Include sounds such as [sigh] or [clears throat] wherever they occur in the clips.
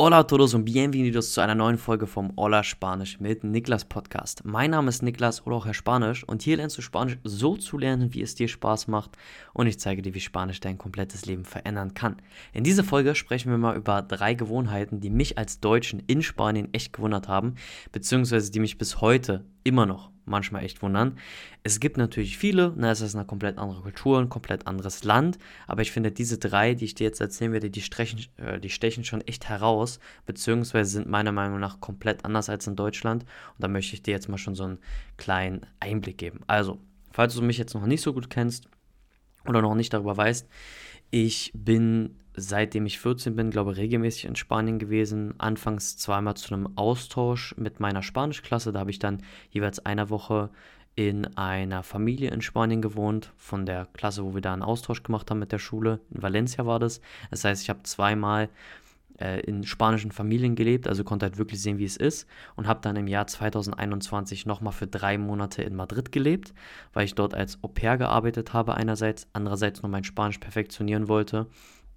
Hola a todos und bienvenidos zu einer neuen Folge vom Hola Spanisch mit Niklas Podcast. Mein Name ist Niklas oder auch Herr Spanisch und hier lernst du Spanisch so zu lernen, wie es dir Spaß macht und ich zeige dir, wie Spanisch dein komplettes Leben verändern kann. In dieser Folge sprechen wir mal über drei Gewohnheiten, die mich als Deutschen in Spanien echt gewundert haben, beziehungsweise die mich bis heute immer noch manchmal echt wundern. Es gibt natürlich viele, na, es ist eine komplett andere Kultur, ein komplett anderes Land, aber ich finde, diese drei, die ich dir jetzt erzählen werde, die, stechen, äh, die stechen schon echt heraus, beziehungsweise sind meiner Meinung nach komplett anders als in Deutschland. Und da möchte ich dir jetzt mal schon so einen kleinen Einblick geben. Also, falls du mich jetzt noch nicht so gut kennst oder noch nicht darüber weißt, ich bin seitdem ich 14 bin, glaube ich, regelmäßig in Spanien gewesen. Anfangs zweimal zu einem Austausch mit meiner Spanischklasse. Da habe ich dann jeweils eine Woche in einer Familie in Spanien gewohnt, von der Klasse, wo wir da einen Austausch gemacht haben mit der Schule. In Valencia war das. Das heißt, ich habe zweimal äh, in spanischen Familien gelebt, also konnte halt wirklich sehen, wie es ist. Und habe dann im Jahr 2021 nochmal für drei Monate in Madrid gelebt, weil ich dort als Au pair gearbeitet habe einerseits, andererseits noch mein Spanisch perfektionieren wollte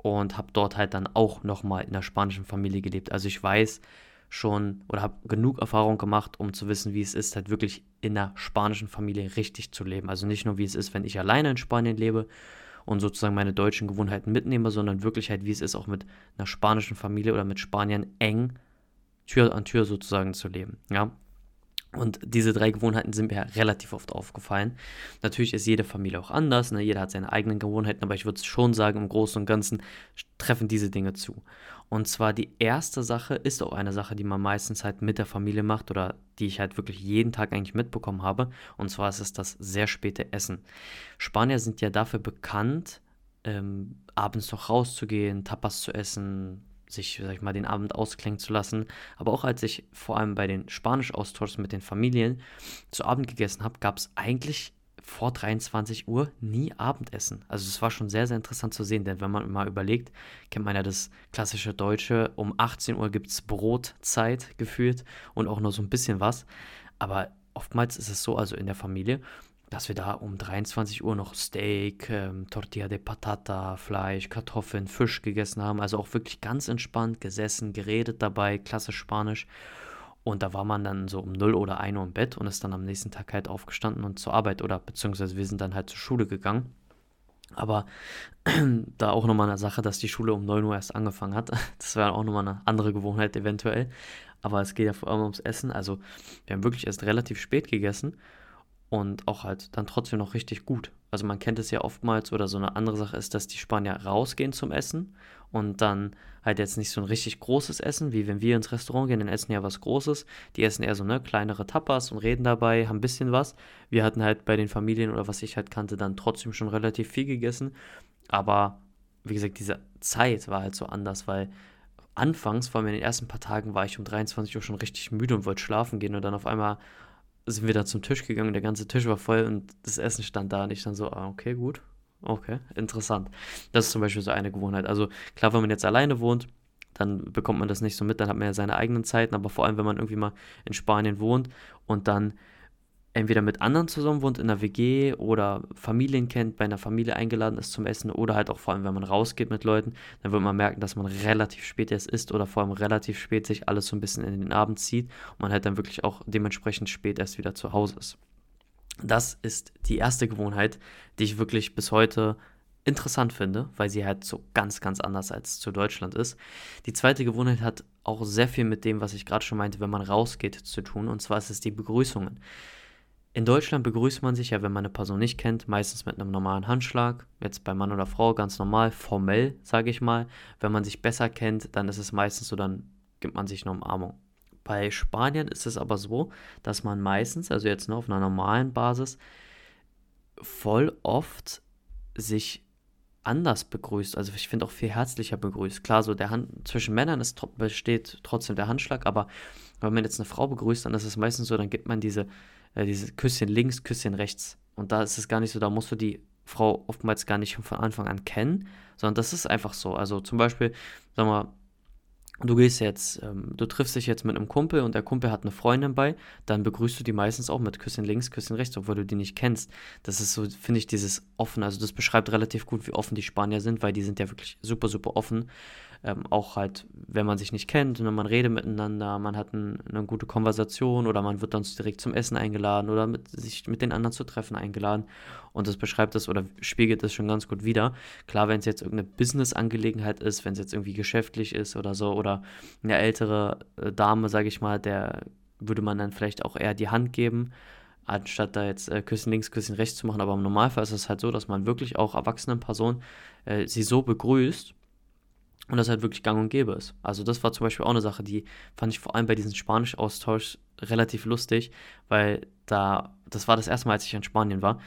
und habe dort halt dann auch nochmal in einer spanischen Familie gelebt. Also ich weiß schon oder habe genug Erfahrung gemacht, um zu wissen, wie es ist, halt wirklich in einer spanischen Familie richtig zu leben. Also nicht nur, wie es ist, wenn ich alleine in Spanien lebe und sozusagen meine deutschen Gewohnheiten mitnehme, sondern wirklich halt, wie es ist, auch mit einer spanischen Familie oder mit Spaniern eng Tür an Tür sozusagen zu leben. Ja, und diese drei Gewohnheiten sind mir relativ oft aufgefallen. Natürlich ist jede Familie auch anders, ne? jeder hat seine eigenen Gewohnheiten, aber ich würde schon sagen, im Großen und Ganzen treffen diese Dinge zu. Und zwar die erste Sache ist auch eine Sache, die man meistens halt mit der Familie macht oder die ich halt wirklich jeden Tag eigentlich mitbekommen habe. Und zwar ist es das sehr späte Essen. Spanier sind ja dafür bekannt, ähm, abends noch rauszugehen, Tapas zu essen, sich, sag ich mal, den Abend ausklingen zu lassen. Aber auch als ich vor allem bei den Spanisch-Austauschs mit den Familien zu Abend gegessen habe, gab es eigentlich vor 23 Uhr nie Abendessen. Also es war schon sehr, sehr interessant zu sehen, denn wenn man mal überlegt, kennt man ja das klassische Deutsche, um 18 Uhr gibt es Brotzeit gefühlt und auch nur so ein bisschen was. Aber oftmals ist es so, also in der Familie, dass wir da um 23 Uhr noch Steak, ähm, Tortilla de Patata, Fleisch, Kartoffeln, Fisch gegessen haben. Also auch wirklich ganz entspannt gesessen, geredet dabei, klassisch Spanisch. Und da war man dann so um 0 oder 1 Uhr im Bett und ist dann am nächsten Tag halt aufgestanden und zur Arbeit oder beziehungsweise wir sind dann halt zur Schule gegangen. Aber [clears throat] da auch nochmal eine Sache, dass die Schule um 9 Uhr erst angefangen hat. [laughs] Das wäre auch nochmal eine andere Gewohnheit eventuell. Aber es geht ja vor allem ums Essen. Also wir haben wirklich erst relativ spät gegessen und auch halt dann trotzdem noch richtig gut. Also man kennt es ja oftmals oder so eine andere Sache ist, dass die Spanier rausgehen zum Essen und dann halt jetzt nicht so ein richtig großes Essen, wie wenn wir ins Restaurant gehen, dann essen ja was Großes. Die essen eher so ne kleinere Tapas und reden dabei, haben ein bisschen was. Wir hatten halt bei den Familien oder was ich halt kannte, dann trotzdem schon relativ viel gegessen. Aber wie gesagt, diese Zeit war halt so anders, weil anfangs, vor allem in den ersten paar Tagen, war ich um 23 Uhr schon richtig müde und wollte schlafen gehen und dann auf einmal sind wir da zum Tisch gegangen, der ganze Tisch war voll und das Essen stand da und ich dann so, ah, okay, gut, okay, interessant. Das ist zum Beispiel so eine Gewohnheit. Also klar, wenn man jetzt alleine wohnt, dann bekommt man das nicht so mit, dann hat man ja seine eigenen Zeiten, aber vor allem, wenn man irgendwie mal in Spanien wohnt und dann entweder mit anderen zusammen wohnt in einer WG oder Familien kennt, bei einer Familie eingeladen ist zum Essen oder halt auch vor allem, wenn man rausgeht mit Leuten, dann wird man merken, dass man relativ spät erst isst oder vor allem relativ spät sich alles so ein bisschen in den Abend zieht und man halt dann wirklich auch dementsprechend spät erst wieder zu Hause ist. Das ist die erste Gewohnheit, die ich wirklich bis heute interessant finde, weil sie halt so ganz, ganz anders als zu Deutschland ist. Die zweite Gewohnheit hat auch sehr viel mit dem, was ich gerade schon meinte, wenn man rausgeht, zu tun. Und zwar ist es die Begrüßungen. In Deutschland begrüßt man sich ja, wenn man eine Person nicht kennt, meistens mit einem normalen Handschlag. Jetzt bei Mann oder Frau ganz normal, formell, sage ich mal. Wenn man sich besser kennt, dann ist es meistens so, dann gibt man sich eine Umarmung. Bei Spaniern ist es aber so, dass man meistens, also jetzt nur auf einer normalen Basis, voll oft sich anders begrüßt. Also ich finde auch viel herzlicher begrüßt. Klar, so der Hand zwischen Männern ist, besteht trotzdem der Handschlag, aber wenn man jetzt eine Frau begrüßt, dann ist es meistens so, dann gibt man diese äh, dieses Küsschen links, Küsschen rechts. Und da ist es gar nicht so, da musst du die Frau oftmals gar nicht von Anfang an kennen, sondern das ist einfach so. Also zum Beispiel, sag mal, du gehst jetzt, ähm, du triffst dich jetzt mit einem Kumpel und der Kumpel hat eine Freundin bei, dann begrüßt du die meistens auch mit Küsschen links, Küsschen rechts, obwohl du die nicht kennst. Das ist so, finde ich, dieses offen, also das beschreibt relativ gut, wie offen die Spanier sind, weil die sind ja wirklich super, super offen. Ähm, auch halt, wenn man sich nicht kennt, und man redet miteinander, man hat ein, eine gute Konversation oder man wird dann direkt zum Essen eingeladen oder mit, sich mit den anderen zu treffen eingeladen. Und das beschreibt das oder spiegelt das schon ganz gut wider. Klar, wenn es jetzt irgendeine Business-Angelegenheit ist, wenn es jetzt irgendwie geschäftlich ist oder so, oder eine ältere äh, Dame, sage ich mal, der würde man dann vielleicht auch eher die Hand geben anstatt da jetzt äh, Küssen links, Küssen rechts zu machen. Aber im Normalfall ist es halt so, dass man wirklich auch erwachsenen Personen äh, sie so begrüßt, und das halt wirklich gang und gäbe ist. Also das war zum Beispiel auch eine Sache, die fand ich vor allem bei diesem Spanisch-Austausch relativ lustig, weil da, das war das erste Mal, als ich in Spanien war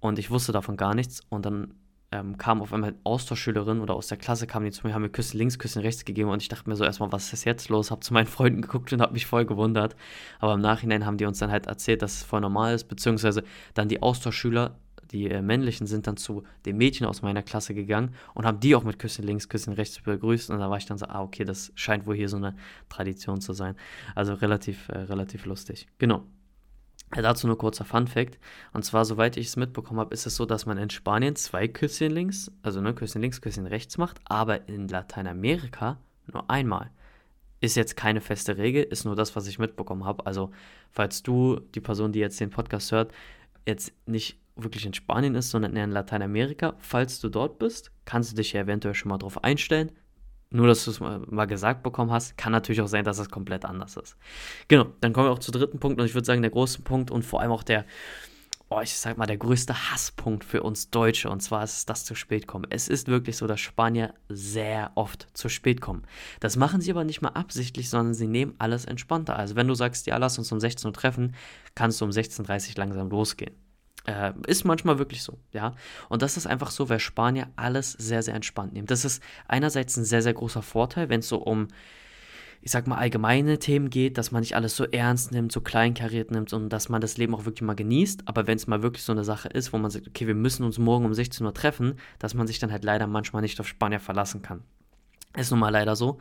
und ich wusste davon gar nichts und dann ähm, kam auf einmal Austauschschülerin oder aus der Klasse kamen die zu mir, haben mir Küssen links, Küssen rechts gegeben und ich dachte mir so erstmal, was ist jetzt los? Hab zu meinen [laughs] Freunden geguckt und hab mich voll gewundert. Aber im Nachhinein haben die uns dann halt erzählt, dass es voll normal ist, beziehungsweise dann die Austauschschüler die äh, männlichen sind dann zu den Mädchen aus meiner Klasse gegangen und haben die auch mit Küssen links, Küssen rechts begrüßt. Und da war ich dann so, ah, okay, das scheint wohl hier so eine Tradition zu sein. Also relativ, äh, relativ lustig. Genau. Ja, dazu nur kurzer Fun Fact. Und zwar, soweit ich es mitbekommen habe, ist es so, dass man in Spanien zwei Küsschen links, also ne, Küsschen links, Küsschen rechts macht, aber in Lateinamerika nur einmal. Ist jetzt keine feste Regel, ist nur das, was ich mitbekommen habe. Also, falls du, die Person, die jetzt den Podcast hört, jetzt nicht wirklich in Spanien ist, sondern eher in Lateinamerika. Falls du dort bist, kannst du dich ja eventuell schon mal drauf einstellen. Nur, dass du es mal gesagt bekommen hast, kann natürlich auch sein, dass es komplett anders ist. Genau, dann kommen wir auch zum dritten Punkt und ich würde sagen, der große Punkt und vor allem auch der, oh, ich sag mal, der größte Hasspunkt für uns Deutsche und zwar ist es das zu spät kommen. Es ist wirklich so, dass Spanier sehr oft zu spät kommen. Das machen sie aber nicht mal absichtlich, sondern sie nehmen alles entspannter. Also, wenn du sagst, ja, lass uns um 16 Uhr treffen, kannst du um 16.30 Uhr langsam losgehen. Äh, ist manchmal wirklich so, ja. Und das ist einfach so, weil Spanier alles sehr, sehr entspannt nehmen. Das ist einerseits ein sehr, sehr großer Vorteil, wenn es so um, ich sag mal, allgemeine Themen geht, dass man nicht alles so ernst nimmt, so kleinkariert nimmt und dass man das Leben auch wirklich mal genießt. Aber wenn es mal wirklich so eine Sache ist, wo man sagt, okay, wir müssen uns morgen um 16 Uhr treffen, dass man sich dann halt leider manchmal nicht auf Spanier verlassen kann. Ist nun mal leider so.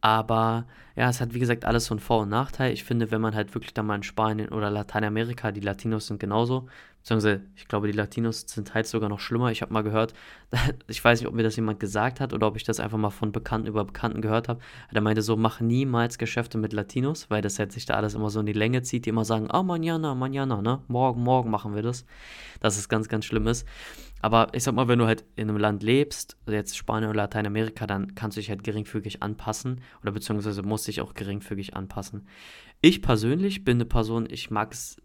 Aber ja, es hat wie gesagt alles so einen Vor- und Nachteil. Ich finde, wenn man halt wirklich da mal in Spanien oder Lateinamerika, die Latinos sind genauso, beziehungsweise ich glaube, die Latinos sind teils sogar noch schlimmer. Ich habe mal gehört, [laughs] ich weiß nicht, ob mir das jemand gesagt hat oder ob ich das einfach mal von Bekannten über Bekannten gehört habe. Der meinte so, mach niemals Geschäfte mit Latinos, weil das halt sich da alles immer so in die Länge zieht, die immer sagen, oh, mañana, mañana, ne? Morgen, morgen machen wir das. Dass es ganz, ganz schlimm ist. Aber ich sag mal, wenn du halt in einem Land lebst, jetzt Spanien oder Lateinamerika, dann kannst du dich halt geringfügig anpassen oder beziehungsweise musst dich auch geringfügig anpassen. Ich persönlich bin eine Person, ich mag es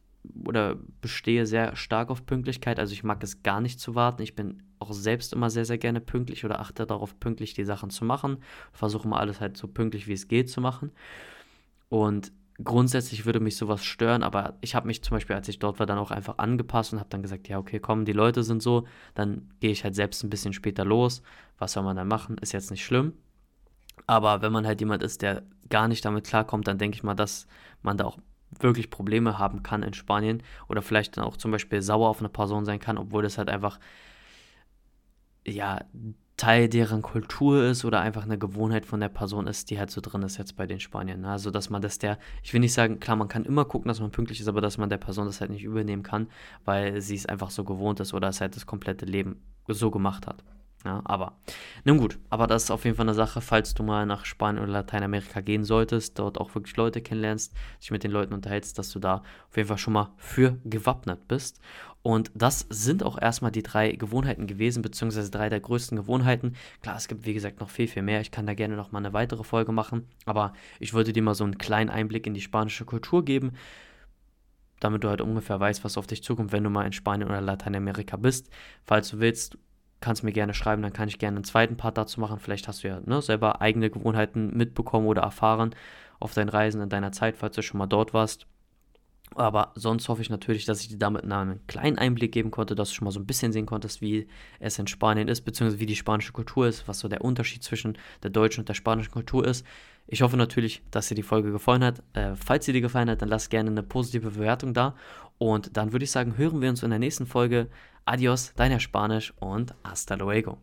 oder bestehe sehr stark auf Pünktlichkeit. Also ich mag es gar nicht zu warten. Ich bin auch selbst immer sehr, sehr gerne pünktlich oder achte darauf, pünktlich die Sachen zu machen. Versuche immer alles halt so pünktlich wie es geht zu machen. Und grundsätzlich würde mich sowas stören, aber ich habe mich zum Beispiel, als ich dort war, dann auch einfach angepasst und habe dann gesagt, ja, okay, komm, die Leute sind so, dann gehe ich halt selbst ein bisschen später los. Was soll man dann machen? Ist jetzt nicht schlimm. Aber wenn man halt jemand ist, der gar nicht damit klarkommt, dann denke ich mal, dass man da auch wirklich Probleme haben kann in Spanien oder vielleicht dann auch zum Beispiel sauer auf eine Person sein kann, obwohl das halt einfach ja Teil deren Kultur ist oder einfach eine Gewohnheit von der Person ist, die halt so drin ist jetzt bei den Spaniern. Ne? Also dass man das der, ich will nicht sagen, klar, man kann immer gucken, dass man pünktlich ist, aber dass man der Person das halt nicht übernehmen kann, weil sie es einfach so gewohnt ist oder es halt das komplette Leben so gemacht hat. Ja, aber, nun gut, aber das ist auf jeden Fall eine Sache, falls du mal nach Spanien oder Lateinamerika gehen solltest, dort auch wirklich Leute kennenlernst, dich mit den Leuten unterhältst, dass du da auf jeden Fall schon mal für gewappnet bist. Und das sind auch erstmal die drei Gewohnheiten gewesen, beziehungsweise drei der größten Gewohnheiten. Klar, es gibt wie gesagt noch viel, viel mehr. Ich kann da gerne noch mal eine weitere Folge machen, aber ich wollte dir mal so einen kleinen Einblick in die spanische Kultur geben damit du halt ungefähr weißt, was auf dich zukommt, wenn du mal in Spanien oder Lateinamerika bist. Falls du willst, kannst mir gerne schreiben, dann kann ich gerne einen zweiten Part dazu machen. Vielleicht hast du ja ne, selber eigene Gewohnheiten mitbekommen oder erfahren auf deinen Reisen in deiner Zeit, falls du schon mal dort warst. Aber sonst hoffe ich natürlich, dass ich dir damit einen kleinen Einblick geben konnte, dass du schon mal so ein bisschen sehen konntest, wie es in Spanien ist, beziehungsweise wie die spanische Kultur ist, was so der Unterschied zwischen der deutschen und der spanischen Kultur ist. Ich hoffe natürlich, dass dir die Folge gefallen hat. Äh, falls sie dir gefallen hat, dann lass gerne eine positive Bewertung da. Und dann würde ich sagen, hören wir uns in der nächsten Folge. Adios, dein Herr Spanisch und hasta luego.